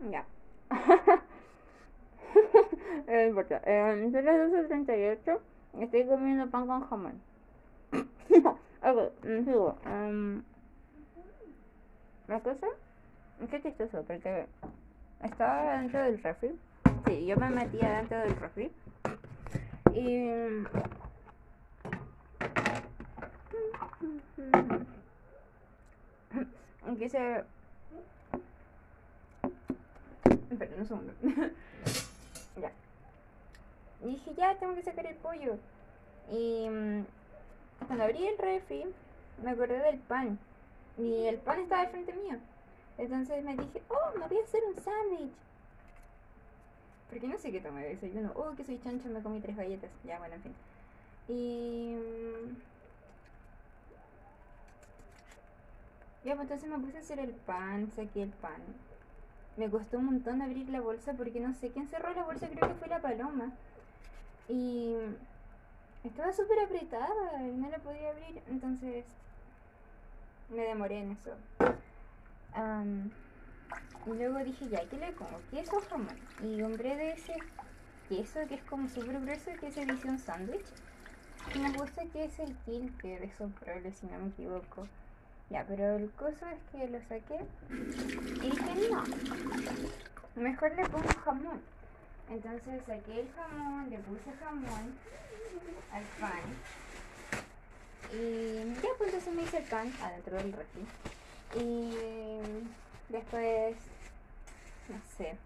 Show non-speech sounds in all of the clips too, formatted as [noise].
Ya. [laughs] importa. Eh, son las 12.38. Estoy comiendo pan con jamón. [coughs] ok, sigo. Um, la cosa es que chistoso porque estaba dentro del refri. Sí, yo me metía dentro del refri. Y. [coughs] Quise. Espera un segundo. [laughs] ya. Dije, ya tengo que sacar el pollo. Y mm, cuando abrí el refri, me acordé del pan. Y el pan estaba al frente mío. Entonces me dije, oh, me voy a hacer un sándwich. Porque no sé qué tomé de desayuno. Oh, que soy chancho, me comí tres galletas. Ya, bueno, en fin. Y. mm, Ya, pues entonces me puse a hacer el pan, saqué el pan. Me costó un montón abrir la bolsa porque no sé quién cerró la bolsa, creo que fue la paloma. Y estaba súper apretada y no la podía abrir, entonces me demoré en eso. Am, y luego dije, ya, ¿qué le pongo? ¿Queso o jamón? Y compré de ese queso que es como súper grueso, que es edición sándwich. Me gusta que es el Kilke de Soprole, si no me equivoco. Ya, pero el coso es que lo saqué y dije, no, mejor le pongo jamón. Entonces saqué el jamón, le puse jamón al pan. Y ya, pues entonces me hice el pan adentro del refri. Y después, no sé,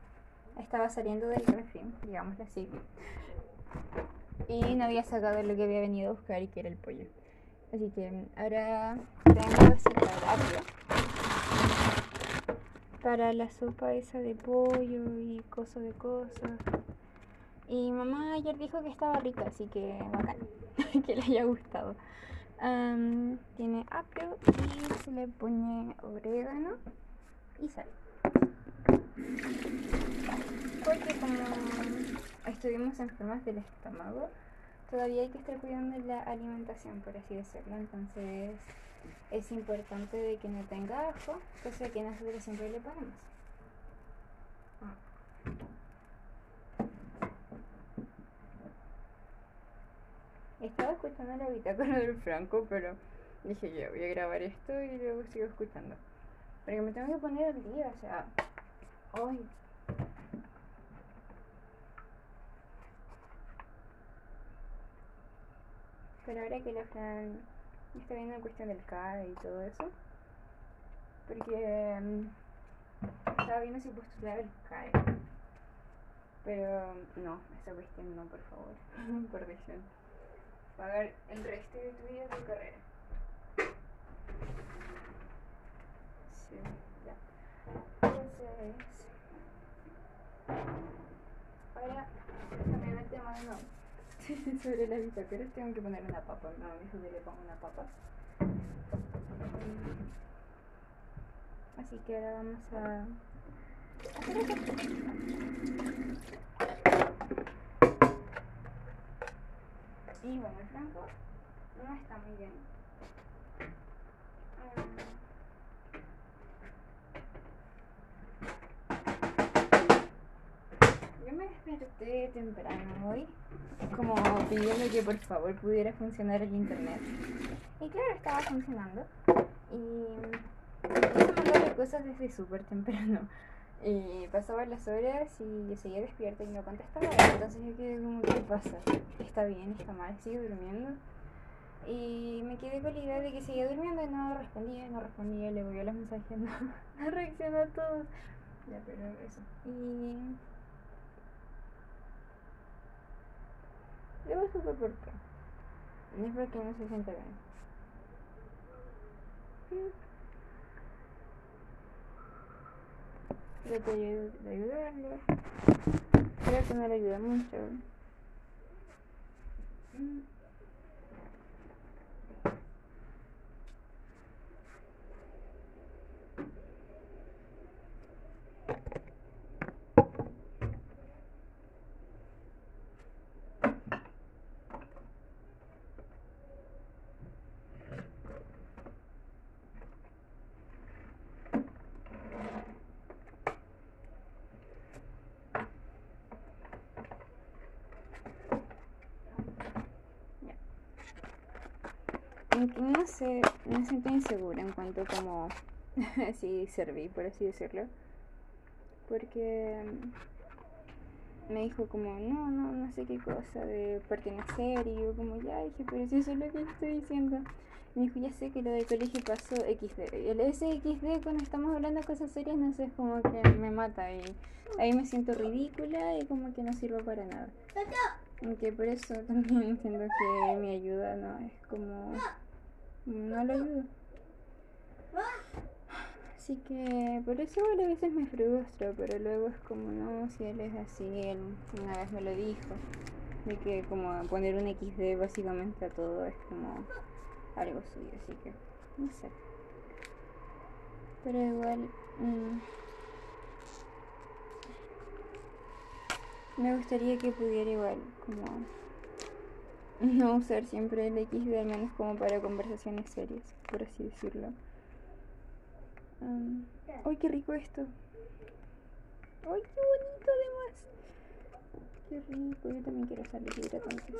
estaba saliendo del refri, digámoslo así. Y no había sacado lo que había venido a buscar y que era el pollo. Así que ahora tengo apio para la sopa esa de pollo y cosas de cosas. Y mamá ayer dijo que estaba rica, así que bacán, [laughs] que le haya gustado. Am, tiene apio y se le pone orégano y sal. Porque como estuvimos enfermas del estómago, todavía hay que estar cuidando la alimentación, por así decirlo. Entonces es importante de que no tenga ajo, cosa que nosotros siempre le ponemos. Estaba escuchando la bitácora [laughs] del Franco, pero dije yo voy a grabar esto y luego sigo escuchando. Porque me tengo que poner al día, o sea. ¡Ay! Pero ahora que la Fran está viendo la cuestión del CAE y todo eso, porque mm, estaba viendo si postular el CAE. Pero no, esa cuestión no, por favor, [laughs] por decisión. Pagar el resto de tu vida tu carrera. Sí, ya. Entonces, ahora cambiando el tema de nuevo. Sobre la bitácora tengo que poner una papa. No, me dijo que le pongo una papa. Así que ahora vamos a. Y bueno, el franco no está muy bien. Mm. Desperté temprano hoy, como pidiendo que por favor pudiera funcionar el internet. Y claro, estaba funcionando. Y empecé a mandarle cosas desde súper temprano. Y pasaban las horas y yo seguía despierta y no contestaba. Entonces yo quedé como, ¿qué pasa? ¿Está bien? ¿Está mal? ¿Sigue durmiendo? Y me quedé con la idea de que seguía durmiendo y no respondía, no respondía, le volvió los mensajes, [laughs] no, no reaccionó a todos. Ya, pero eso. Y luego supe por qué. No es porque no se siente bien. Mm. Traté de de ayudarle. Creo que no le ayuda mucho. No sé, me siento insegura en cuanto como así [laughs] serví, por así decirlo. Porque me dijo como, no, no, no sé qué cosa de pertenecer y yo como, ya dije, pero si eso es lo que estoy diciendo. Me dijo, ya sé que lo del colegio pasó XD. Y el SXD cuando estamos hablando de cosas serias, no sé, es como que me mata y ahí me siento ridícula y como que no sirvo para nada. Aunque por eso también entiendo que mi ayuda no es como... No lo ayudo. Así que por eso a veces me frustro, pero luego es como, no, si él es así, él una vez me lo dijo, de que como poner un XD básicamente a todo es como algo suyo, así que no sé. Pero igual... Mm, me gustaría que pudiera igual como no usar siempre el XD al menos como para conversaciones serias, por así decirlo. ¡Ay, qué rico esto! ¡Ay, qué bonito además! ¡Qué rico! Yo también quiero usar hidratantes.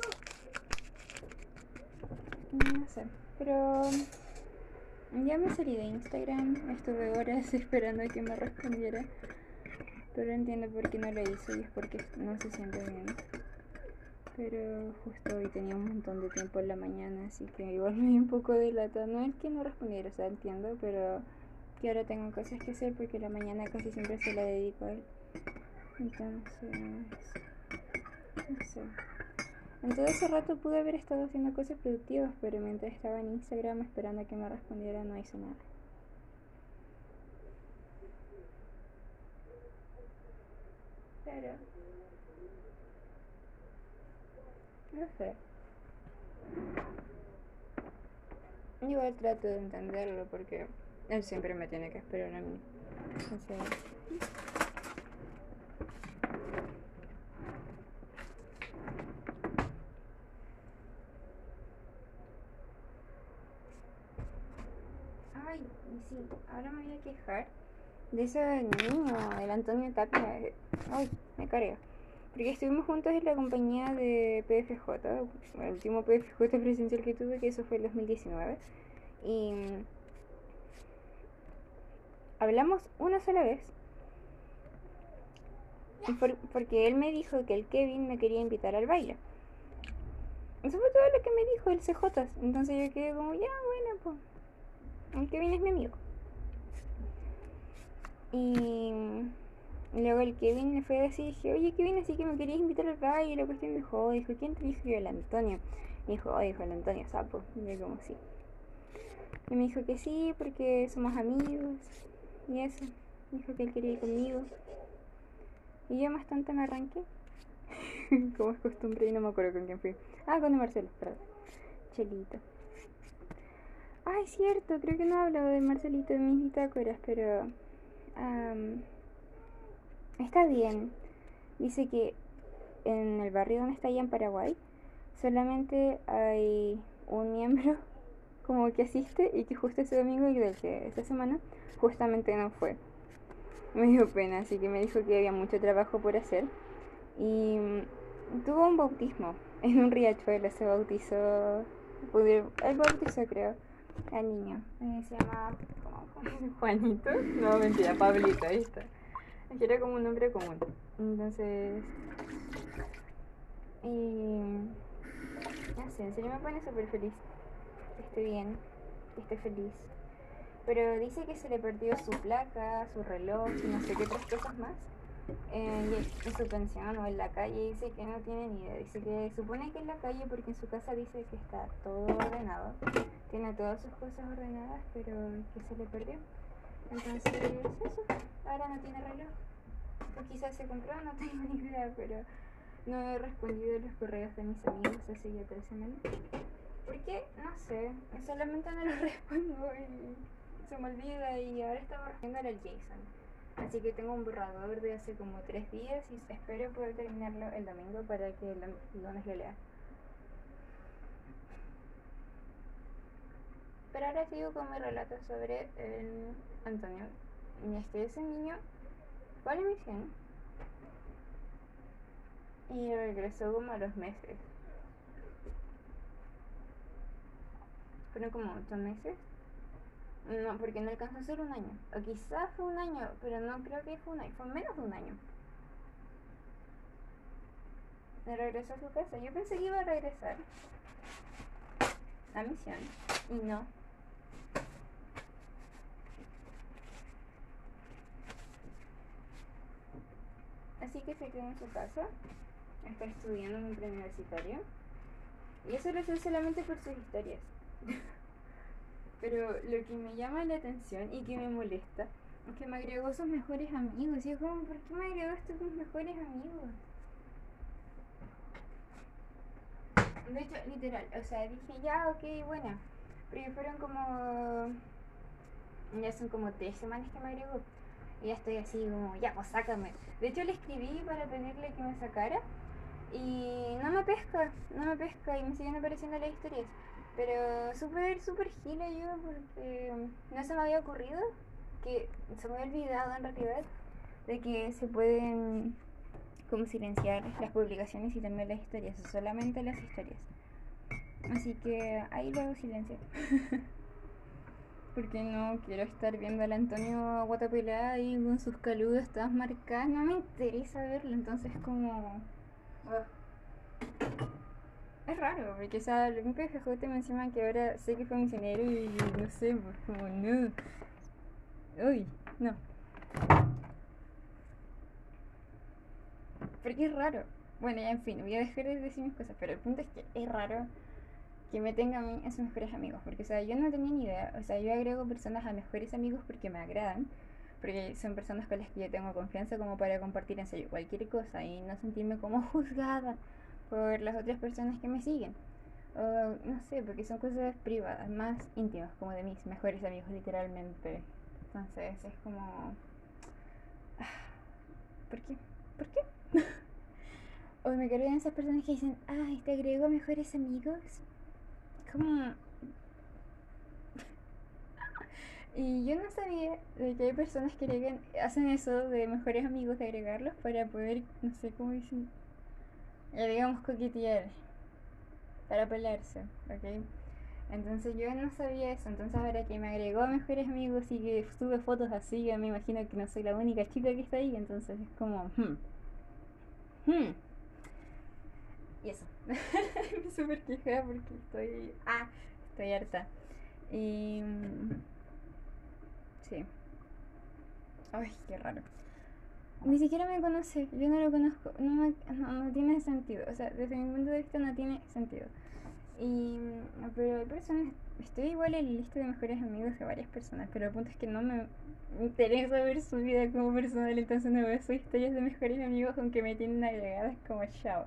No sé, pero ya me salí de Instagram. Estuve horas [laughs] esperando a que me respondiera. Pero entiendo por qué no lo hice y es porque no se siente bien. Pero justo hoy tenía un montón de tiempo en la mañana, así que igual [laughs] me un poco de lata. No es que no respondiera, o sea, entiendo, pero que ahora tengo cosas que hacer porque la mañana casi siempre se la dedico a él. Entonces, no sé. En todo ese rato pude haber estado haciendo cosas productivas, pero mientras estaba en Instagram esperando a que me respondiera no hice nada. Pero... No sé. Igual trato de entenderlo porque él siempre me tiene que esperar a mí. Ay, sí, ahora me voy a quejar de ese niño, el Antonio Tapia. Ay, me carga. Porque estuvimos juntos en la compañía de PFJ, el último PFJ presencial que tuve, que eso fue el 2019. Y hablamos una sola vez. porque él me dijo que el Kevin me quería invitar al baile. Eso fue todo lo que me dijo el CJ. Entonces yo quedé como, ya, bueno, pues. El Kevin es mi amigo. Y luego el Kevin me fue a decir, dije, oye Kevin, así que me querías invitar al baile. Y la cuestión me dijo, oh", dijo, ¿quién te dijo? yo, el Antonio. Me dijo, oh, dijo el Antonio Sapo. Y yo como, sí. Y me dijo que sí, porque somos amigos. Y eso, dijo que él quería ir conmigo. Y yo bastante me arranqué. [laughs] Como es costumbre y no me acuerdo con quién fui. Ah, con Marcelo, perdón. Chelito. Ay, cierto, creo que no he de Marcelito en mis bitácoras, pero... está bien. Dice que en el barrio donde está allá en Paraguay, solamente hay un miembro [laughs] como que asiste y que justo ese domingo y del que esta semana justamente no fue. Me dio pena, así que me dijo que había mucho trabajo por hacer. Y tuvo un bautismo [laughs] en un riachuelo, se bautizó, el bautizó creo, al niño. Eh, se llama [laughs] Juanito. No, mentira, Pablito, ahí está. Era como un nombre común. Entonces... Y... No sé, en serio me pone súper feliz. Esté bien, esté feliz. Pero dice que se le perdió su placa, su reloj y no sé qué otras cosas más. Eh, en su pensión o en la calle dice que no tiene ni idea. Dice que supone que en la calle porque en su casa dice que está todo ordenado. Tiene todas sus cosas ordenadas, pero que se le perdió. Entonces, eso. Ahora no tiene reloj. O quizás se compró, no tengo [laughs] ni idea, pero no he respondido los correos de mis amigos hace ya tres semanas. Porque, no sé, solamente no los [laughs] respondo y se me olvida y ahora estaba respondiendo al Jason. Así que tengo un borrador de hace como tres días y espero poder terminarlo el domingo para que el lunes lo lea. Pero ahora sigo con mi relato sobre el Antonio. Y es que ese niño y regresó como a los meses. fueron como ocho meses. No, porque no alcanzó a ser un año. O quizás fue un año, pero no creo que fue un año. Fue menos de un año. Me regresó a su casa. Yo pensé que iba a regresar a misión. Y no. Así que se quedó en su casa. Está estudiando en un preuniversitario. Y eso lo hace solamente por sus historias. [laughs] Pero lo que me llama la atención y que me molesta es que me agregó sus mejores amigos. Y es como, ¿por qué me agregó estos tus mejores amigos? De hecho, literal, o sea, dije, ya, ok, bueno. Pero fueron como. Ya son como tres semanas que me agregó. Y ya estoy así como, ya, pues sácame. De hecho, le escribí para pedirle que me sacara. Y no me pesca, no me pesca y me siguen apareciendo las historias. Pero súper, súper gila yo porque no se me había ocurrido, que se me había olvidado en realidad, de que se pueden como silenciar las publicaciones y también las historias, solamente las historias. Así que ahí luego silencio. [laughs] Porque no quiero estar viendo al Antonio Guatapelá ahí con sus caludas todas marcadas. No me interesa verlo, entonces como... Es raro, porque o sea, el PFJ me encima que ahora sé que fue misionero y no sé, pues como no. Uy, no. Porque es raro. Bueno, ya en fin, voy a dejar de decir mis cosas, pero el punto es que es raro que me tenga a mí en sus mejores amigos, porque o sea, yo no tenía ni idea, o sea, yo agrego personas a mejores amigos porque me agradan, porque son personas con las que yo tengo confianza como para compartir en serio cualquier cosa y no sentirme como [laughs] juzgada por las otras personas que me siguen. O no sé, porque son cosas privadas, más íntimas, como de mis mejores amigos, literalmente. Entonces es como... Ah, ¿Por qué? ¿Por qué? [laughs] o me cargan esas personas que dicen, ay, te agrego mejores amigos. Como... y yo no sabía de que hay personas que hacen eso de mejores amigos, de agregarlos para poder, no sé cómo dicen, ya digamos coquetear para pelarse, ¿ok? Entonces yo no sabía eso, entonces ahora que me agregó a mejores amigos y que sube fotos así, yo me imagino que no soy la única chica que está ahí, entonces es como, hmm, hmm. Y eso, [laughs] me súper quejada porque estoy, ah, estoy harta. Y, sí. Ay, qué raro ni siquiera me conoce, yo no lo conozco, no, no, tiene sentido, o sea, desde mi punto de vista no tiene sentido. Y, pero hay personas, estoy igual en la lista de mejores amigos de varias personas, pero el punto es que no me interesa ver su vida como personal, entonces no veo sus historias de mejores amigos aunque me tienen agregadas como chao.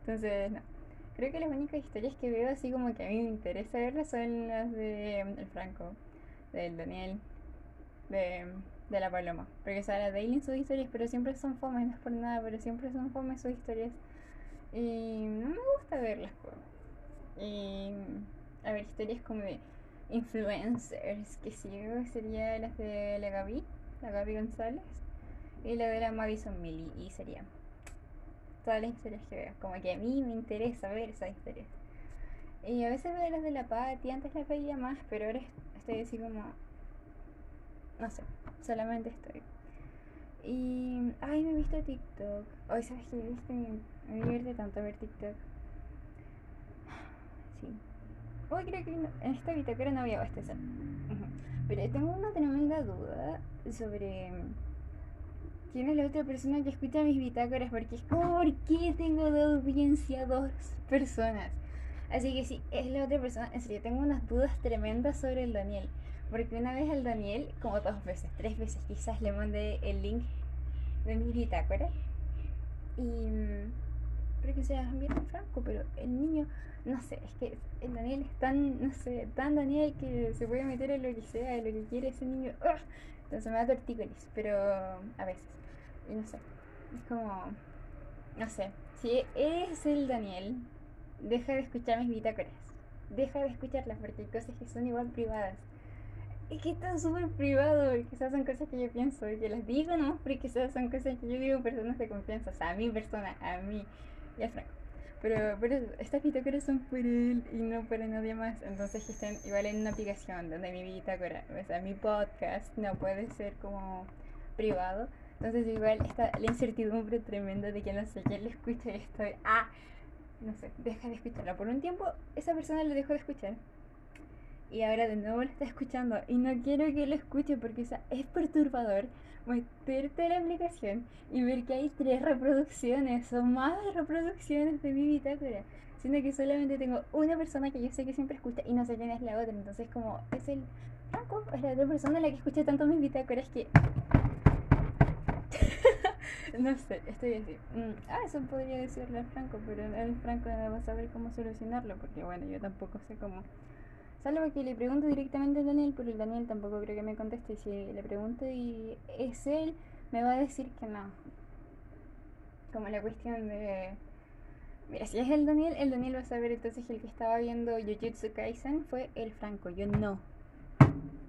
Entonces, no. Creo que las únicas historias que veo así como que a mí me interesa verlas son las de El Franco, del Daniel, de de la paloma. Porque sale Daily en sus historias, pero siempre son fomes, no es por nada, pero siempre son fomes sus historias. Y no me gusta verlas. Y a ver, historias como de influencers, que sigo sería las de la Gaby, la Gaby González, y la de la Madison Millie, y sería todas las historias que veo. Como que a mí me interesa ver esas historias. Y a veces veo las de la Patti, antes las veía más, pero ahora estoy así como. No sé, solamente estoy. Y. Ay, me he visto TikTok. Hoy sabes que viste, me, divierte tanto ver TikTok. [sighs] Sí. Hoy creo que en esta bitácora no voy a abastecer. Pero tengo una tremenda duda sobre. ¿Quién es la otra persona que escucha mis bitácoras? Porque es como, ¿por qué tengo de audiencia dos personas? Así que sí, es la otra persona. En serio, tengo unas dudas tremendas sobre el Daniel. Porque una vez al Daniel, como dos veces, tres veces quizás, le mandé el link de mi bitácora. Y. Creo que sea bien franco, pero el niño, no sé, es que el Daniel es tan, no sé, tan Daniel que se puede meter en lo que sea, en lo que quiere ese niño. Entonces me da tortícolis, pero a veces. Y no sé, es como. No sé, si eres el Daniel, deja de escuchar mis bitácoras. Deja de escucharlas porque hay cosas que son igual privadas es que están súper privado y quizás son cosas que yo pienso y que las digo nomás porque quizás son cosas que yo digo personas de confianza, o sea, a mi persona, a mí, ya franco. Pero, pero estas bitácoras son por él y no para nadie más. Entonces que estén igual en una aplicación donde mi bitácora, o sea, mi podcast no puede ser como privado. Entonces igual está la incertidumbre tremenda de que no sé quién le escuche esto. Ah, no sé, deja de escucharla. Por un tiempo esa persona lo dejó de escuchar. Y ahora de nuevo lo está escuchando. Y no quiero que lo escuche porque es perturbador meterte a la aplicación y ver que hay tres reproducciones o más reproducciones de mi bitácora. Siendo que solamente tengo una persona que yo sé que siempre escucha y no sé quién es la otra. Entonces como es el Franco, es la otra persona la que escucha tanto mis bitácoras que... [laughs] no sé, estoy así. Mm, ah, eso podría decirle a Franco, pero el Franco no va a saber cómo solucionarlo porque bueno, yo tampoco sé cómo... Salvo que le pregunto directamente a Daniel, pero el Daniel tampoco creo que me conteste. Si le pregunto y es él, me va a decir que no. Como la cuestión de... Mira, si es el Daniel, el Daniel va a saber entonces que el que estaba viendo Jujutsu Kaisen fue el Franco, yo no.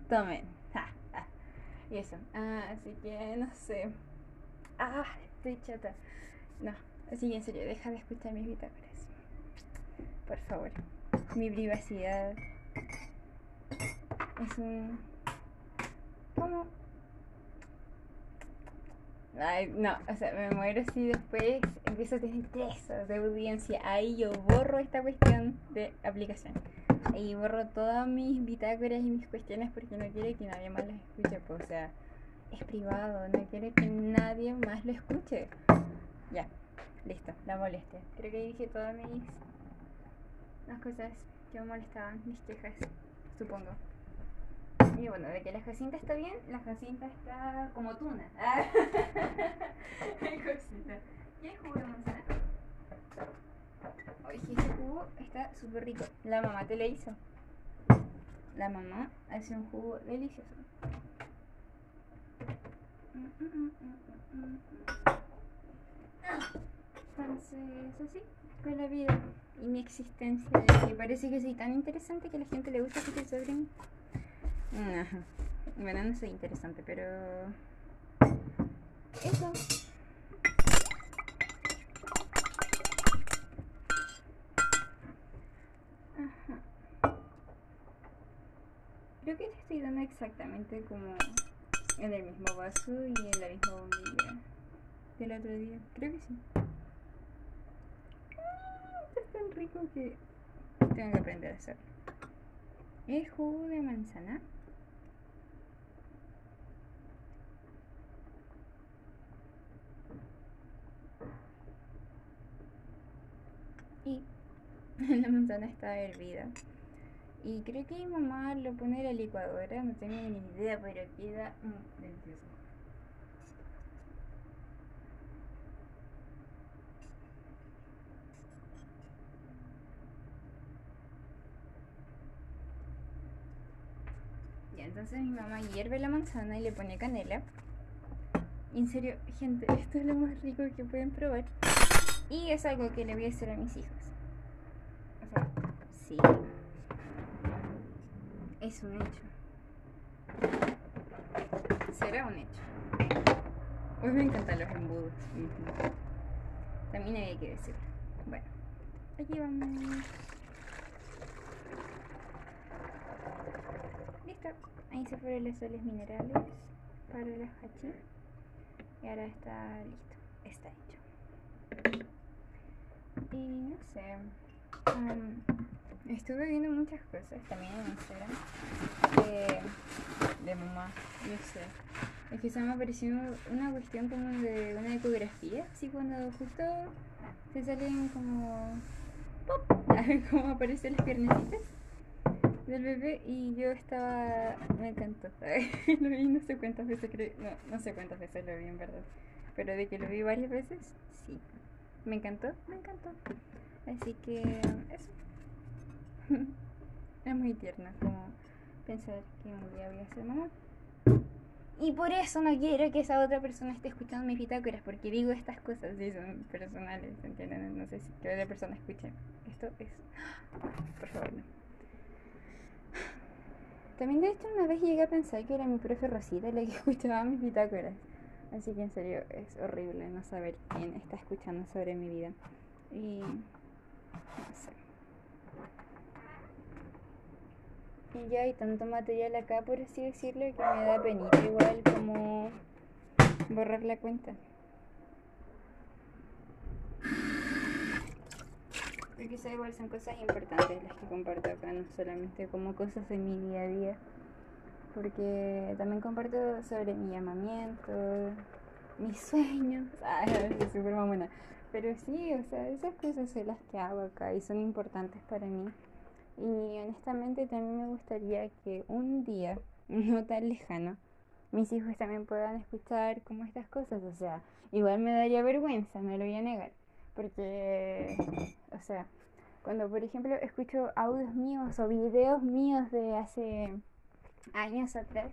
Tomen. Y eso. Ah, así que no sé. Ah, estoy chata. No, así en serio, deja de escuchar mis bitácoras. Por favor. Mi privacidad es un. ¿Cómo? Ay, no, o sea, me muero si después empiezo a tener tres de audiencia. Ahí yo borro esta cuestión de aplicación. Ahí borro todas mis bitácoras y mis cuestiones porque no quiero que nadie más las escuche. Pues, o sea, es privado, no quiero que nadie más lo escuche. Ya, listo, la molestia. Creo que dije todas mis las cosas que me molestaban, mis quejas, supongo. Y bueno, de que la Jacinta está bien, la Jacinta está como tuna. [laughs] Qué cosita. ¿Quieres jugo de manzana? Oye, ese jugo está súper rico. La mamá te lo hizo. La mamá hace un jugo delicioso. Entonces, así fue la vida y mi existencia. Y parece que soy tan interesante que a la gente le gusta que te sobren bueno, no soy interesante, pero. Eso. Ajá. Creo que te estoy dando exactamente como en el mismo vaso y en la misma bombilla del otro día. Creo que sí. Ah, tan rico que tengo que aprender a hacerlo. Es jugo de manzana. y [laughs] la manzana está hervida. Y creo que mi mamá lo pone en la licuadora, no tengo ni idea, pero queda mm, delicioso. Y entonces mi mamá hierve la manzana y le pone canela. Y en serio, gente, esto es lo más rico que pueden probar. Y es algo que le voy a hacer a mis hijos. O sea, sí. Es un hecho. Será un hecho. Hoy me encantan los embudos. También había que decirlo. Bueno, aquí vamos. Listo. Ahí se fueron los soles minerales para la hachi. Y ahora está listo. Está hecho. Y no sé. Estuve viendo muchas cosas también en Instagram de, de mamá. No sé. Es que se me apareció una cuestión como de una ecografía, así cuando justo se salen como. ¡Pop! [laughs] como aparecen las piernecitas del bebé y yo estaba. Me encantó. [laughs] lo vi no sé cuántas veces, creo. No, no sé cuántas veces lo vi en verdad. Pero de que lo vi varias veces, sí. Me encantó, me encantó. Así que eso. [laughs] es muy tierno como pensar que un día voy a ser mamá. Y por eso no quiero que esa otra persona esté escuchando mis bitácoras, porque digo estas cosas, sí, son personales, ¿entienden? No sé si que otra persona escuche. Esto es... [gasps] Por favor, no. También de hecho una vez llegué a pensar que era mi profe Rosita la que [laughs] escuchaba mis bitácoras. Así que en serio es horrible no saber quién está escuchando sobre mi vida. Y No sé. Y ya hay tanto material acá, por así decirlo, que me da penita igual como borrar la cuenta. Porque quizá igual son cosas importantes las que comparto acá, no solamente como cosas de mi día a día. Porque también comparto sobre mi llamamiento, mis sueños. [laughs] Ay, es súper mamona. Pero sí, o sea, esas cosas son las que hago acá y son importantes para mí. Y honestamente también me gustaría que un día, [laughs] no tan lejano, mis hijos también puedan escuchar como estas cosas. O sea, igual me daría vergüenza, no lo voy a negar. Porque, o sea, cuando por ejemplo escucho audios míos o videos míos de hace años atrás,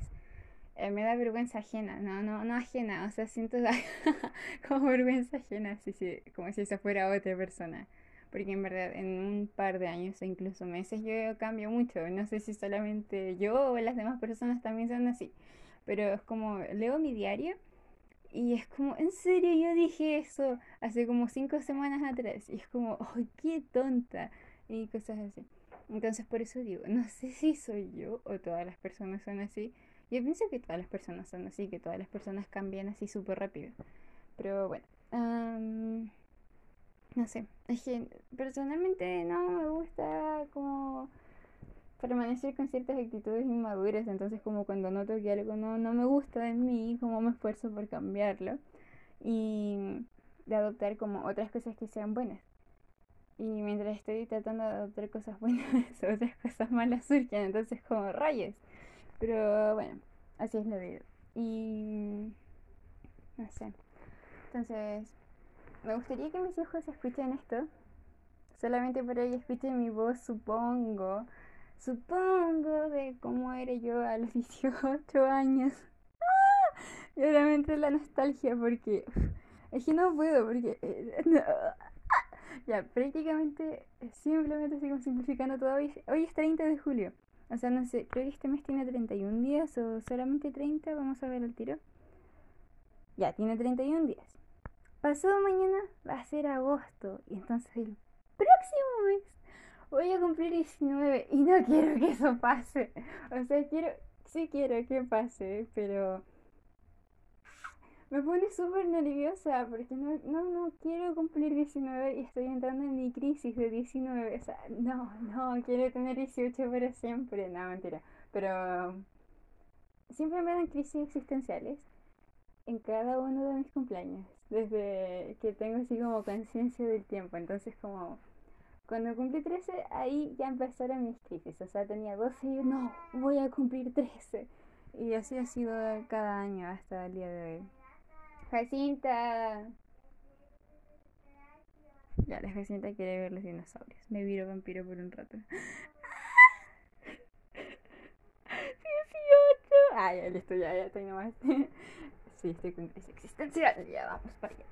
eh, me da vergüenza ajena, no, no, no ajena, o sea, siento [laughs] como vergüenza ajena, así, sí, como si eso fuera otra persona. Porque en verdad en un par de años o incluso meses yo cambio mucho. No sé si solamente yo o las demás personas también son así. Pero es como, leo mi diario y es como, en serio, yo dije eso hace como cinco semanas atrás. Y es como, ¡ay, qué tonta! Y cosas así. Entonces, por eso digo, no sé si soy yo o todas las personas son así. Yo pienso que todas las personas son así, que todas las personas cambian así súper rápido. Pero bueno, no sé. Es que personalmente no me gusta como permanecer con ciertas actitudes inmaduras, entonces como cuando noto que algo no, no me gusta de mí, como me esfuerzo por cambiarlo y de adoptar como otras cosas que sean buenas. Y mientras estoy tratando de adoptar cosas buenas, [laughs] otras cosas malas surgen, entonces como rayos. Pero bueno, así es la vida. Y no sé. Entonces, me gustaría que mis hijos escuchen esto. Solamente para que escuchen mi voz, supongo supongo, de cómo era yo a los [laughs] 18 años. Y obviamente la nostalgia porque es que no puedo, porque... Eh, ya, prácticamente, simplemente sigo simplificando todo. Hoy, hoy es 30 de julio. O sea, no sé, creo que este mes tiene 31 días o solamente 30, vamos a ver el tiro. Ya, tiene 31 días. Pasado mañana va a ser agosto y entonces el próximo mes voy a cumplir 19 y no quiero que eso pase. O sea, quiero, sí quiero que pase, pero me pone súper nerviosa porque no, no, no quiero cumplir 19 y estoy entrando en mi crisis de 19. O sea, no, no, quiero tener 18 para siempre. No, mentira. Pero siempre me dan crisis existenciales en cada uno de mis cumpleaños. Desde que tengo así como conciencia del tiempo. Entonces como cuando cumplí 13, ahí ya empezaron mis crisis. O sea, tenía 12 y yo, no, voy a cumplir 13. Y así ha sido cada año hasta el día de hoy. Jacinta. Ya, la Jacinta quiere ver los dinosaurios. Me viro vampiro por un rato. [laughs] 18. Ay, ya listo, ya, ya estoy nomás. [laughs] sí, estoy con crisis existencial. Ya vamos para allá.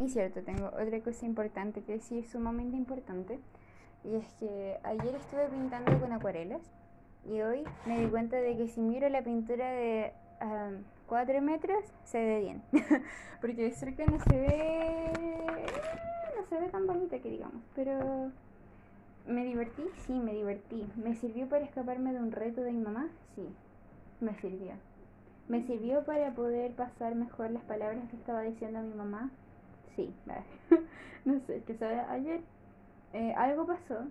Y cierto, tengo otra cosa importante que decir, sumamente importante, y es que ayer estuve pintando con acuarelas y hoy me di cuenta de que si miro la pintura de 4 metros se ve bien, [laughs] porque de cerca no se ve, no se ve tan bonita que digamos, pero me divertí, sí, me divertí. ¿Me sirvió para escaparme de un reto de mi mamá? Sí, me sirvió. ¿Me sirvió para poder pasar mejor las palabras que estaba diciendo a mi mamá? sí, [laughs] no sé, que ayer eh, algo pasó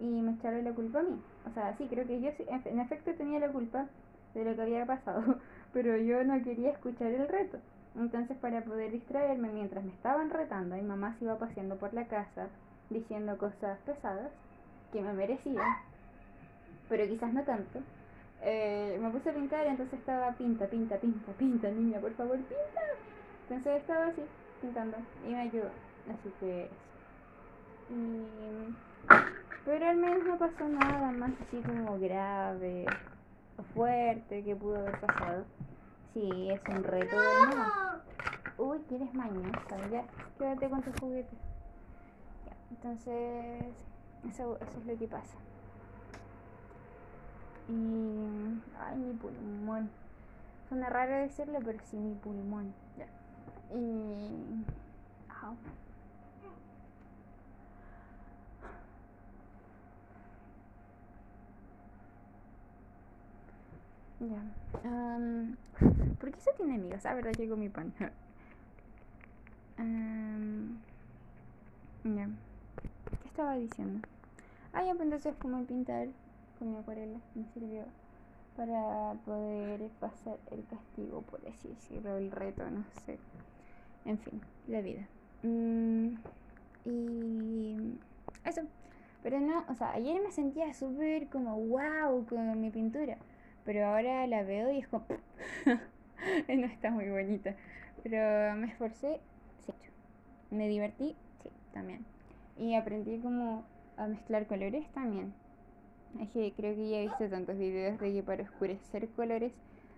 y me echaron la culpa a mí. O sea, sí, creo que yo en efecto tenía la culpa de lo que había pasado, [laughs] pero yo no quería escuchar el reto. Entonces, para poder distraerme mientras me estaban retando, mi mamá se iba paseando por la casa diciendo cosas pesadas que me merecían, pero quizás no tanto. Eh, me puse a pintar, entonces estaba pinta, pinta, pinta, pinta, niña, por favor, pinta. Entonces estaba así, pintando y me ayudó. Así que pero al menos no pasó nada más así como grave o fuerte que pudo haber pasado. Sí, es un reto de nuevo. Uy, quieres mañosa, ya, quédate con tus juguetes. entonces, eso, eso es lo que pasa. Y. Ay, mi pulmón. Suena raro decirlo, pero sí, mi pulmón. Ya. Y. Ajá. Ya. Um, ¿Por qué se tiene migas? Ah, verdad, llegó mi pan. [laughs] um, ya. ¿Qué estaba diciendo? ay ya, pues entonces, pintar con mi acuarela me sirvió para poder pasar el castigo, por así decirlo, el reto, no sé. En fin, la vida. Mm, y eso. Pero no, o sea, ayer me sentía súper como wow con mi pintura. Pero ahora la veo y es como... [laughs] no está muy bonita. Pero me esforcé, sí. Me divertí, sí, también. Y aprendí como a mezclar colores también. Es que creo que ya he visto tantos videos de que para oscurecer colores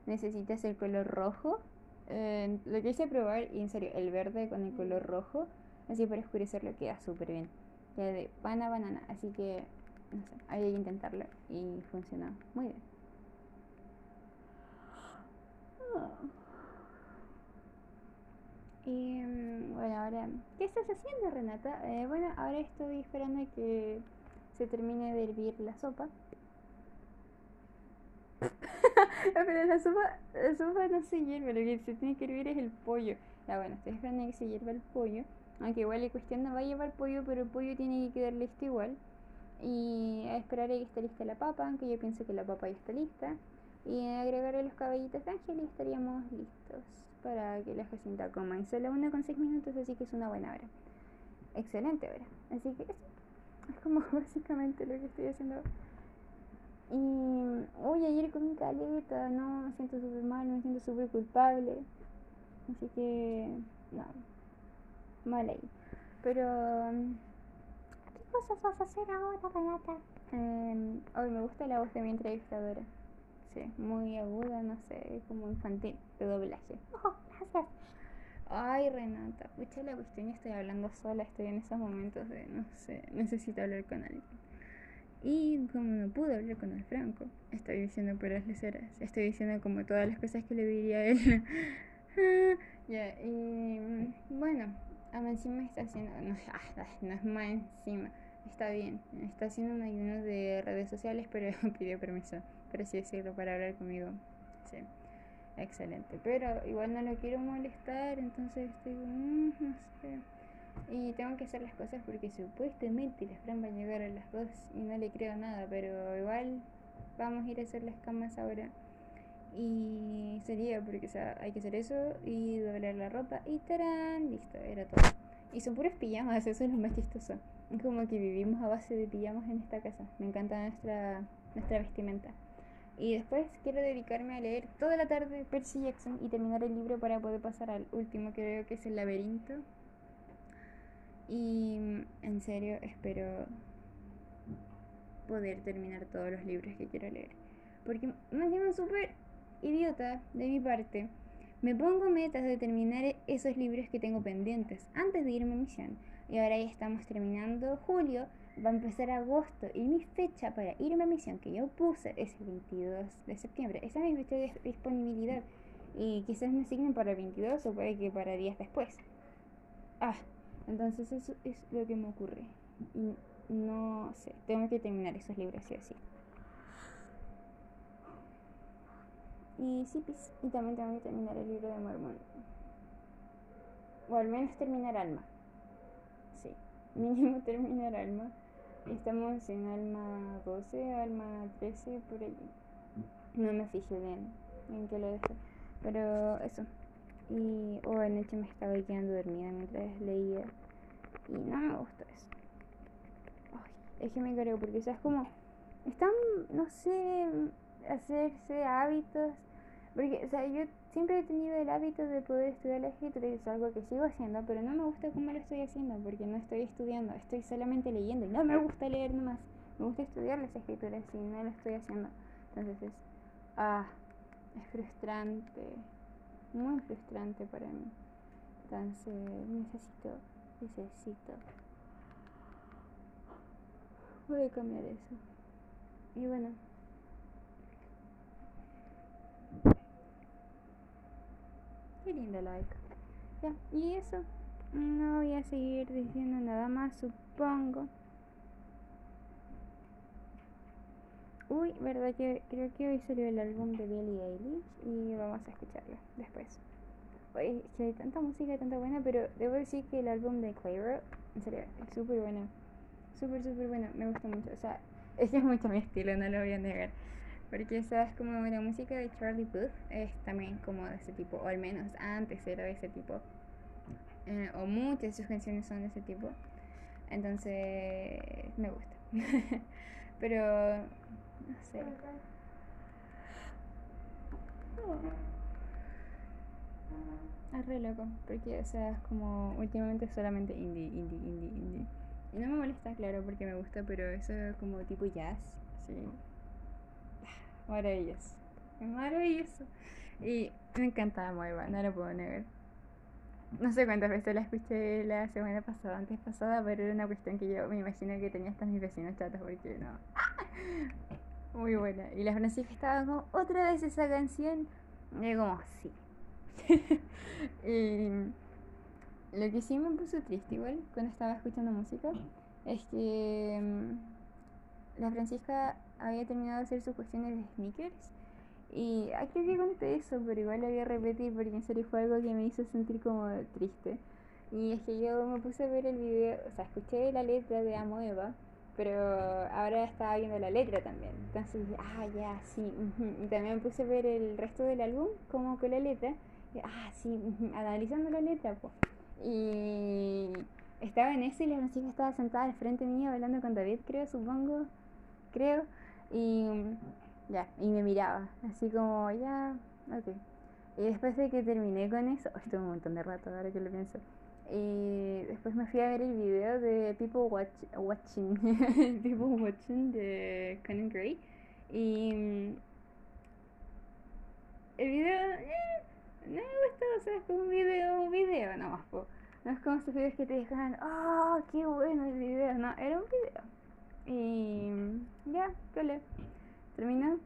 necesitas el color rojo. Eh, lo que hice probar, y en serio, el verde con el color rojo, así para oscurecerlo queda súper bien. Queda de pan a banana, así que, no sé, hay que intentarlo y funcionó muy bien. Y mm, bueno, ahora, ¿qué estás haciendo, Renata? Eh, bueno, ahora estoy esperando que se termine de hervir la sopa. [laughs] Ah, Pero la sopa, la sopa no se hierve, lo que se tiene que hervir es el pollo. Ya bueno, estoy esperando que se hierva el pollo. Aunque igual la cuestión no va a llevar pollo, pero el pollo tiene que quedar listo igual. Y a esperar a que esté lista la papa, aunque yo pienso que la papa ya está lista. Y agregarle los caballitos de ángel y estaríamos listos para que la Jacinta coma. Y solo una con 6 minutos, así que es una buena hora. Excelente hora. Así que eso es [laughs] como básicamente lo que estoy haciendo. Y hoy ayer comí caleta, no, me siento súper mal, me siento súper culpable. Así que, no, mal ahí. Pero, ¿qué cosas vas a hacer ahora, Renata? Eh, hoy me gusta la voz de mi entrevistadora. Sí, muy aguda, no sé, como infantil, de doblaje. [laughs] Oh, gracias. Ay, Renata, pucha la cuestión, estoy hablando sola, estoy en esos momentos de, no sé, necesito hablar con alguien. Y como no pude hablar con el Franco, estoy diciendo puras leceras, estoy diciendo como todas las cosas que le diría a él. [laughs] ya, y mm, bueno, encima está haciendo, no, [laughs] ah, es más encima, está bien, está haciendo un ayuno de redes sociales, pero [laughs] pidió permiso, por así decirlo, para hablar conmigo. Sí, excelente, pero igual no lo quiero molestar, entonces estoy, mm, no sé. Y tengo que hacer las cosas porque supuestamente la Fran va a llegar a las 2 y no le creo nada, pero igual vamos a ir a hacer las camas ahora. Y sería porque o sea, hay que hacer eso y doblar la ropa y tarán, listo, era todo. Y son puras pijamas, eso es lo más chistoso. Es como que vivimos a base de pijamas en esta casa. Me encanta nuestra, nuestra vestimenta. Y después quiero dedicarme a leer toda la tarde Percy Jackson y terminar el libro para poder pasar al último que veo que es el laberinto. Y en serio espero poder terminar todos los libros que quiero leer. Porque me encima súper idiota de mi parte. Me pongo metas de terminar esos libros que tengo pendientes antes de irme a misión. Y ahora ya estamos terminando julio, va a empezar agosto. Y mi fecha para irme a misión que yo puse es el 22 de septiembre. Esa es mi fecha de disponibilidad. Y quizás me asignen para el 22 o puede que para días después. Ah, entonces eso es lo que me ocurre. No sé, tengo que terminar esos libros sí o sí. Y sí, pues, y también tengo que terminar el libro de Mormón. O al menos terminar Alma. Sí, mínimo [laughs] terminar Alma. Estamos en Alma 12, Alma 13, por allí. No me fijé bien en qué lo dejé. Pero eso. Y o anoche me estaba quedando dormida mientras leía. Y no me gusta eso. Ay, es que me cargo porque, ¿sabes? Como. Están, no sé, hacerse hábitos. Porque, o sea, yo siempre he tenido el hábito de poder estudiar la escritura y es algo que sigo haciendo, pero no me gusta cómo lo estoy haciendo porque no estoy estudiando, estoy solamente leyendo y no me gusta leer nomás. Me gusta estudiar las escrituras y no lo estoy haciendo. Entonces es. Ah, es frustrante muy frustrante para mí. Entonces necesito, necesito. Voy a cambiar eso. Y bueno. Qué linda like. Ya, y eso. No voy a seguir diciendo nada más, supongo. Uy, verdad que creo que hoy salió el álbum de Billie Eilish y vamos a escucharlo después. Oye, que hay tanta música, tanta buena, pero debo decir que el álbum de Clairo, en serio, es súper bueno. Súper, súper bueno, me gusta mucho. O sea, [laughs] es que es mucho mi estilo, no lo voy a negar. Porque, sabes, como la música de Charlie Puth es también como de ese tipo, o al menos antes era de ese tipo. Eh, o muchas de sus canciones son de ese tipo. Entonces, me gusta. [laughs] Pero, no sé. Es re loco, porque, o como últimamente solamente indie, indie, indie, indie. Y no me molesta, claro, porque me gusta, pero eso es como tipo jazz, así. Maravilloso. Maravilloso. Y me encanta Moeva, no lo puedo negar. No sé cuántas veces la escuché la semana pasada, antes pasada, pero era una cuestión que yo me imagino que tenía hasta mis vecinos chatos, porque no. [laughs] Muy buena. Y la Francisca estaba como, otra vez esa canción. Y como, sí. [laughs] y lo que sí me puso triste igual cuando estaba escuchando música es que mm, la Francisca había terminado de hacer sus cuestiones de sneakers y ah, creo que conté eso, pero igual lo voy a repetir porque en serio fue algo que me hizo sentir como triste. Y es que yo me puse a ver el video, o sea, escuché la letra de Amo Eva, pero ahora estaba viendo la letra también. Entonces, ah, ya, sí. También me puse a ver el resto del álbum, como con la letra. Ah, sí, analizando la letra, pues. Y estaba en eso y la música estaba sentada al frente mío hablando con David, creo, supongo. Creo. Y ya, y me miraba, así como, ya, ok. Y después de que terminé con eso, [laughs] oh, un montón de rato ahora que lo pienso. Y después me fui a ver el video de People Watch, Watching, [laughs] People Watching de Conan Gray. Y el video, eh, no me gustó, o sea, es como un video, un video nomás, po. No es como esos videos que te dejan, oh, qué bueno el video, no, era un video. Y ya, le terminó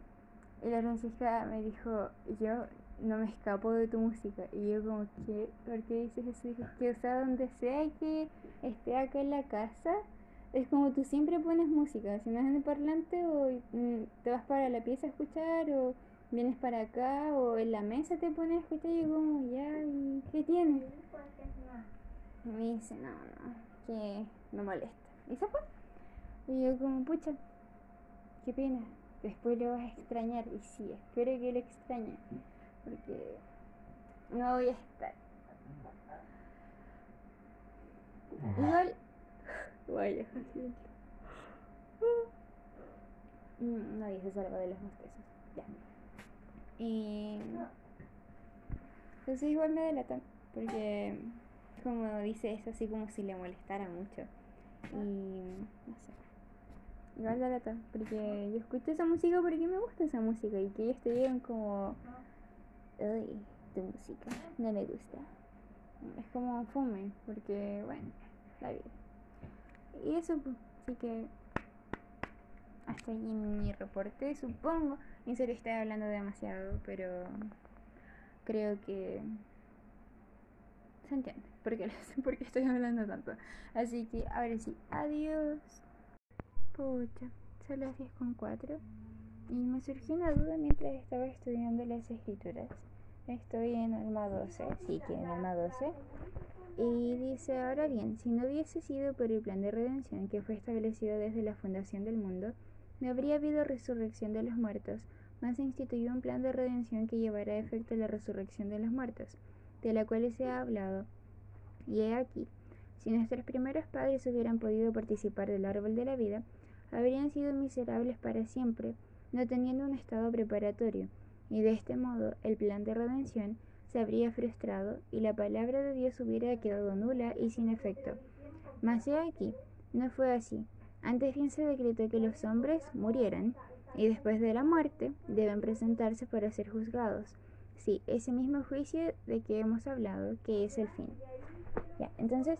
y la Francisca me dijo, yo no me escapo de tu música. Y yo como, ¿qué? ¿Por qué dices eso? Dijo, que o sea, donde sea que esté acá en la casa, es como tú siempre pones música. Si no es en el parlante o mm, te vas para la pieza a escuchar o vienes para acá o en la mesa te pones a escuchar y yo como, ya, ¿y qué tienes? Y me dice, no, no, que me molesta. Y se fue. Y yo como, pucha, qué pena después lo vas a extrañar y sí, espero que lo extrañe porque no voy a estar. Igual, vaya, mm, no dice algo de los mostezos, ya. Y entonces igual me delatan porque como dice es así como si le molestara mucho. Y no sé igual la lata, porque yo escucho esa música porque me gusta esa música y que ellos te digan como, ay, tu música no me gusta. Es como fome, porque bueno, la vida. Y eso, pues, así que hasta ahí mi reporte, supongo. En serio estoy hablando demasiado, pero creo que se entiende porque, [laughs] porque estoy hablando tanto. Así que ahora sí, adiós. Pucha, son las 10 con 4 y me surgió una duda mientras estaba estudiando las escrituras. Estoy en Alma 12, sí que en Alma 12. Y dice, ahora bien, si no hubiese sido por el plan de redención que fue establecido desde la fundación del mundo, no habría habido resurrección de los muertos, más se instituyó un plan de redención que llevará a efecto la resurrección de los muertos, de la cual se ha hablado. Y he aquí, si nuestros primeros padres hubieran podido participar del árbol de la vida, habrían sido miserables para siempre, no teniendo un estado preparatorio, y de este modo el plan de redención se habría frustrado y la palabra de Dios hubiera quedado nula y sin efecto. Mas he aquí, no fue así. Antes bien se decretó que los hombres murieran, y después de la muerte deben presentarse para ser juzgados. Sí, ese mismo juicio de que hemos hablado, que es el fin. Ya, entonces,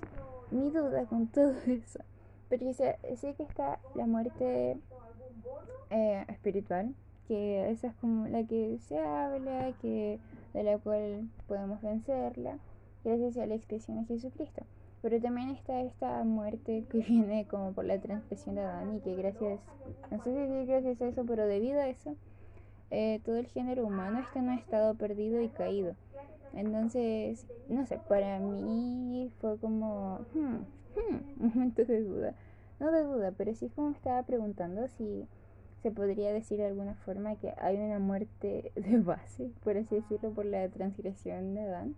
mi duda con todo [laughs] eso pero sé, que está la muerte eh, espiritual, que esa es como la que se habla, que de la cual podemos vencerla, gracias a la expresión de Jesucristo. Pero también está esta muerte que [laughs] viene como por la transgresión de Adán y que gracias, no sé si gracias a eso, pero debido a eso, eh, todo el género humano está en un estado perdido y caído. Entonces, no sé, para mí fue como hmm, hmm, [laughs] momento de duda. No de duda, pero sí como estaba preguntando si se podría decir de alguna forma que hay una muerte [laughs] de base, por así decirlo, por la transgresión de Adán,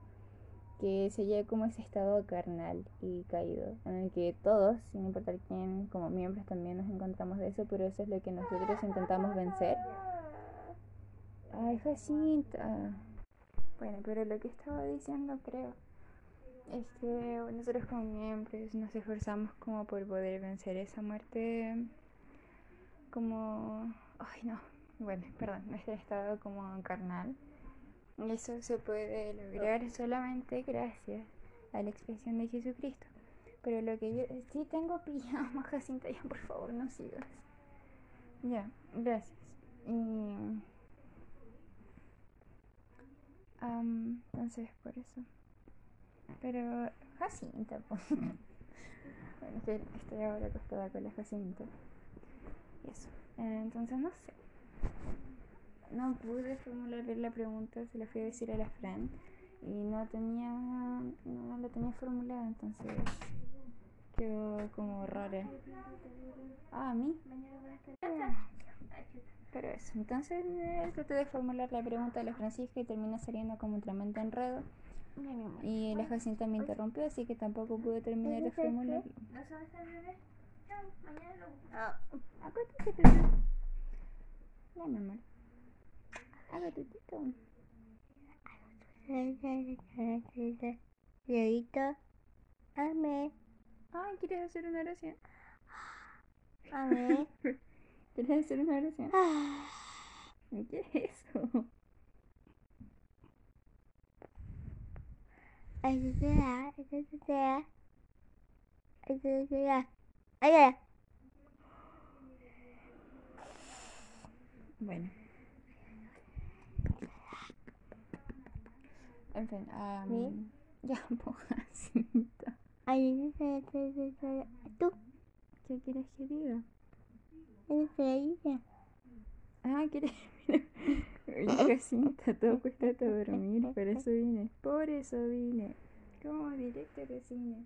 que sería como ese estado carnal y caído, en el que todos, sin importar quién, como miembros también nos encontramos de eso, pero eso es lo que nosotros intentamos vencer. Ay, Jacinta. Bueno, pero lo que estaba diciendo creo es que nosotros como miembros nos esforzamos como por poder vencer esa muerte como... Ay, no. Bueno, perdón, [laughs] nuestro estado como carnal. Eso se puede lograr solamente gracias a la expresión de Jesucristo. Pero lo que yo... Sí tengo pijama, [laughs] Jacinta, ya por favor no sigas. Ya, gracias. Y... entonces, por eso. Pero Jacinta, pues. [laughs] bueno, estoy ahora acostada con la Jacinta. Y eso. entonces, no sé. No pude formular la pregunta, se la fui a decir a la Fran. Y no tenía. No la tenía formulada, entonces. Quedó como rara. Ah, a mí. Pero eso, entonces eh, traté de formular la pregunta de la Francisca y terminó saliendo como un tremendo enredo. Y la Jacinta me interrumpió, así que tampoco pude terminar de formularlo. Ah, acuérdate, bebé. Ya, mi amor. Hago tutito. Dedito. Ame. Ay, ¿quieres hacer una oración? Ame. [laughs] ¿Quieres hacer una oración? ¿Qué es eso? Ayuda, ayuda. Bueno. En fin, um, [laughs] ya, pobrecita. Ayuda, tú. ¿Qué quieres que diga? Ah, ¿quieres? Jacinta, todo cuesta dormir, [laughs] por eso vine, por eso vine, como director de cine.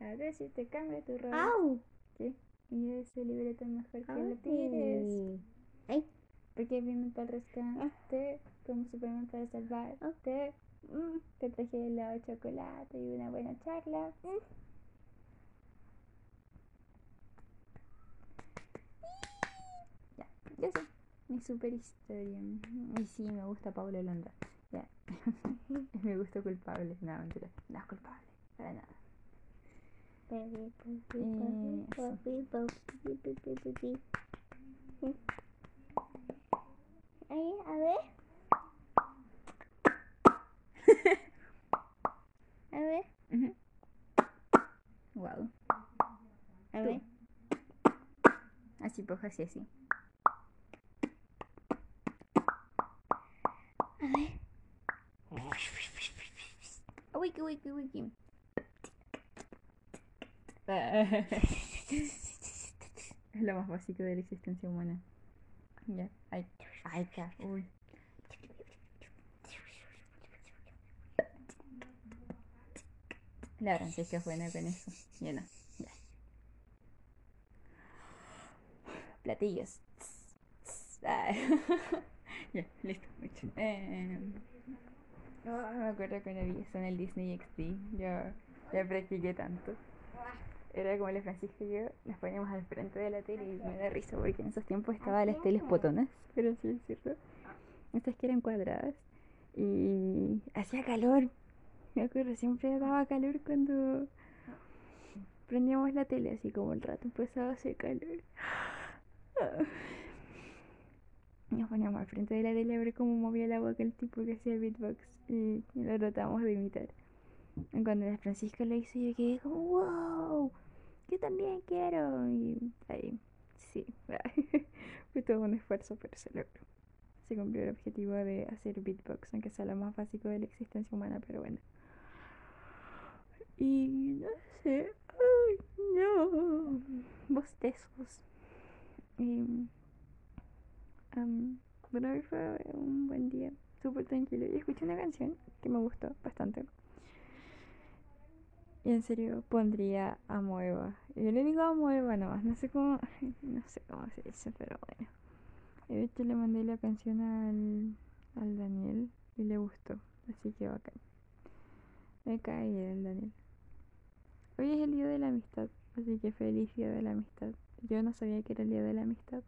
A ver si te cambia tu rol. ¡Au! ¿Qué? Y ese libreto mejor que lo tires. Ay. Porque vine para restaurante, como Superman para salvarte. Mm, te traje helado de chocolate y una buena charla. Mm. Ya, ya sé mi super historia. Y sí, me gusta Pablo Londra. Ya. [laughs] es mi gusto culpable. No, mentira. No es culpable. Para nada. Ahí, [laughs] a ver. a ver. Wow. A ver. Así, pues así, así. A ver. Wiki, wiki, wiki. es lo más básico de la existencia humana. Ya, ay, ay, ya, uy. La Francisca es buena con eso. Ya no, ya. Platillos. [laughs] Ya, listo. Mucho. Eh, oh, me acuerdo cuando vi eso en el Disney XD. Yo ya practiqué tanto. Era como la Francisca y yo nos poníamos al frente de la tele y me da risa porque en esos tiempos estaban las teles potonas, pero sí es cierto. Estas que eran cuadradas y hacía calor. Me acuerdo, siempre daba calor cuando prendíamos la tele, así como el rato empezaba a hacer calor. Nos poníamos al frente de la tele a ver cómo movía la boca el tipo que hacía beatbox y, lo tratamos de imitar. Cuando la Francisca lo hizo, yo quedé como, wow, yo también quiero. Y ahí, sí, [laughs] fue todo un esfuerzo, pero se logró. Se cumplió el objetivo de hacer beatbox, aunque sea lo más básico de la existencia humana, pero bueno. Y no sé. Ay, no. Bostezos. Y. am, bueno, hoy fue un buen día. Súper tranquilo. Y escuché una canción que me gustó bastante. Y en serio pondría a Moeva. Yo le digo a Moeva nomás. No sé cómo. [laughs] No sé cómo se dice, pero bueno. De hecho le mandé la canción al, al Daniel y le gustó. Así que bacán. Me cae el Daniel. Hoy es el día de la amistad, así que feliz día de la amistad. Yo no sabía que era el día de la amistad.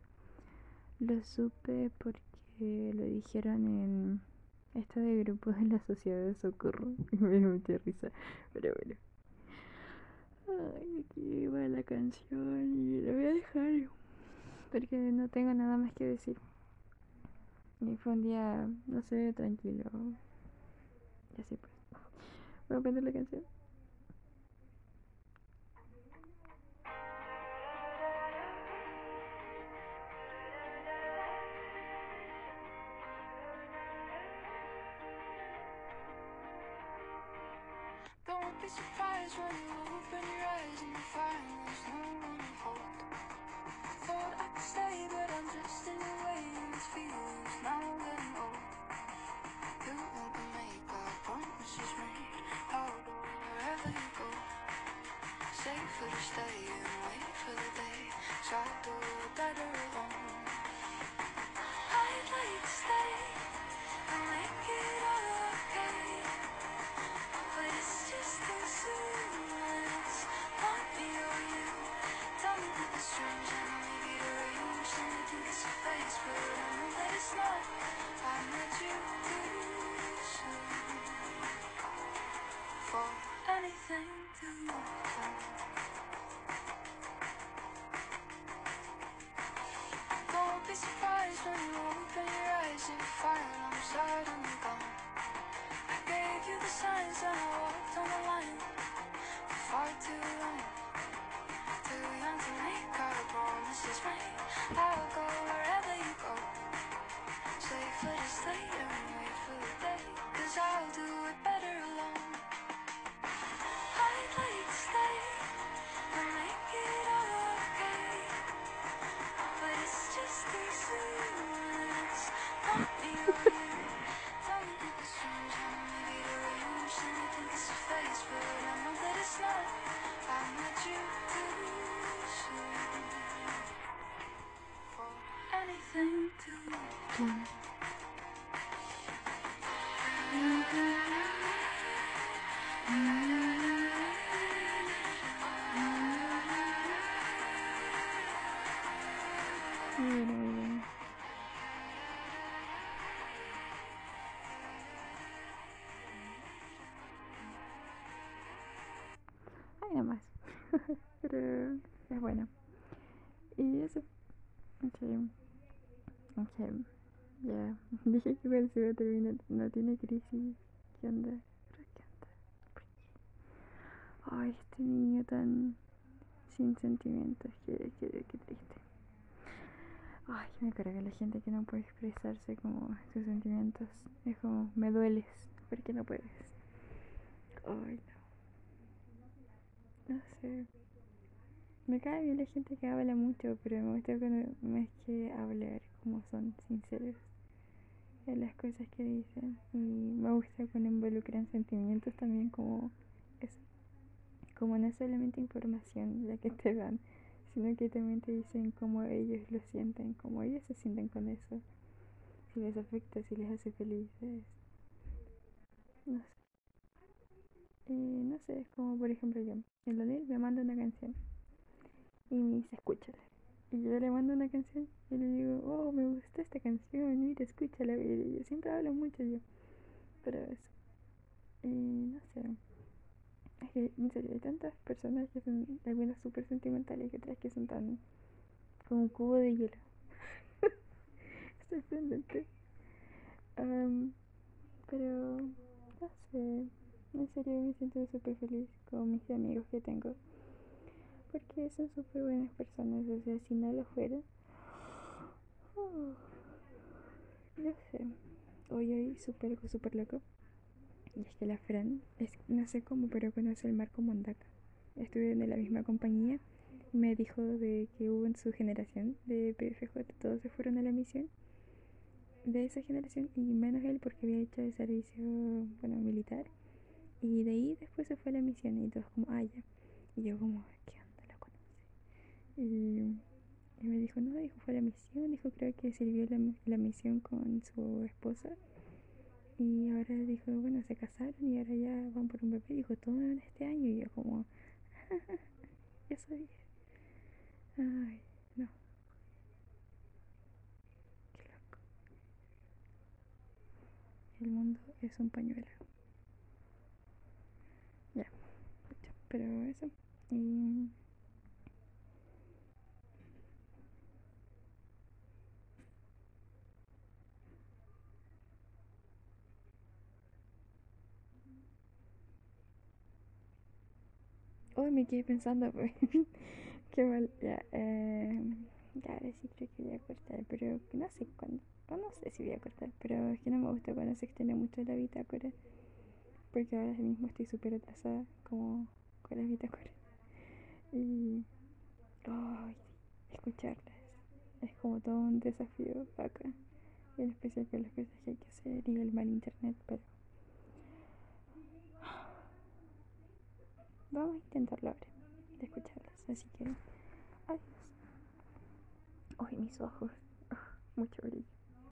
Lo supe porque lo dijeron en esto de grupos de la sociedad de socorro. [laughs] Me dio mucha risa. Pero bueno. Ay, aquí va la canción y la voy a dejar porque no tengo nada más que decir. Y fue un día, no sé, tranquilo. Y así pues. Voy a poner la canción. Surprised when you open your eyes and you find there's no one to hold. Thought I could stay, but I'm just in the way, and this feeling's now getting old. You want to make our promises made. I'll go wherever you go. Safer to stay and wait for the day. So I'll do better alone. turn you open your eyes in fire I'm suddenly gone I gave you the signs and I walked on the line Far too long. Nada más. [laughs] Pero es bueno. Y eso. Ok. Ok. Ya. [laughs] Dije que cuando se iba a terminar no tiene crisis. ¿Qué onda? ¿Pero qué onda? ¿Por qué? Ay, este niño tan sin sentimientos. Qué, qué, qué triste. Ay, me carga la gente que no puede expresarse como sus sentimientos. Es como, me dueles, porque no puedes. Ay, no. Me cae bien la gente que habla mucho, pero me gusta cuando más que hablar, como son sinceros en las cosas que dicen. Y me gusta cuando involucran sentimientos también como eso. Como no solamente información la que te dan, sino que también te dicen cómo ellos lo sienten, cómo ellos se sienten con eso, si les afecta, si les hace felices, no sé. Y no sé, es como por ejemplo yo, el Daniel me manda una canción y me dice escúchala. Y yo le mando una canción y le digo, oh, me gustó esta canción, mira, escúchala. Y yo siempre hablo mucho yo, pero eso. Y no sé. Es que, en serio, hay tantas personas que son algunas súper sentimentales y otras que son tan como un cubo de hielo. [laughs] sorprendente. Am, pero, no sé, en serio me siento súper feliz con mis amigos que tengo. Porque son súper buenas personas, o sea, si no lo fueran, [sighs] no sé. Hoy, hoy, súper, súper loco. Y es que la Fran, es, no sé cómo, pero conoce el Marco Mondaca. Estuvieron en la misma compañía. Me dijo de que hubo en su generación de PFJ, todos se fueron a la misión de esa generación y menos él porque había hecho el servicio, bueno, militar. Y de ahí después se fue a la misión y todos como, ah, ya. Y yo como, ¿qué onda? ¿La conoce? Y, y me dijo, no, dijo, fue a la misión, dijo, creo que sirvió la, la misión con su esposa. Y ahora dijo, bueno, se casaron y ahora ya van por un bebé. Dijo, todo en este año. Y yo como, [laughs] ya sabía. Ay, no. Qué loco. El mundo es un pañuelo. Ya, pucha, pero eso. Y Hoy me quedé pensando, [laughs] pues. Qué mal. Ya, eh, ya, ahora sí creo que voy a cortar, pero no sé cuándo. no sé si voy a cortar, pero es que no me gusta cuando se extiende mucho la bitácora. Porque ahora mismo estoy súper atrasada, como las bitácoras. Y. Escucharlas. Es como todo un desafío acá. En especial con las cosas que hay que hacer y el mal internet, pero. [sighs] Vamos a intentarlo ahora, de escucharlas. Así que, adiós. Ay, mis ojos. Mucho brillo.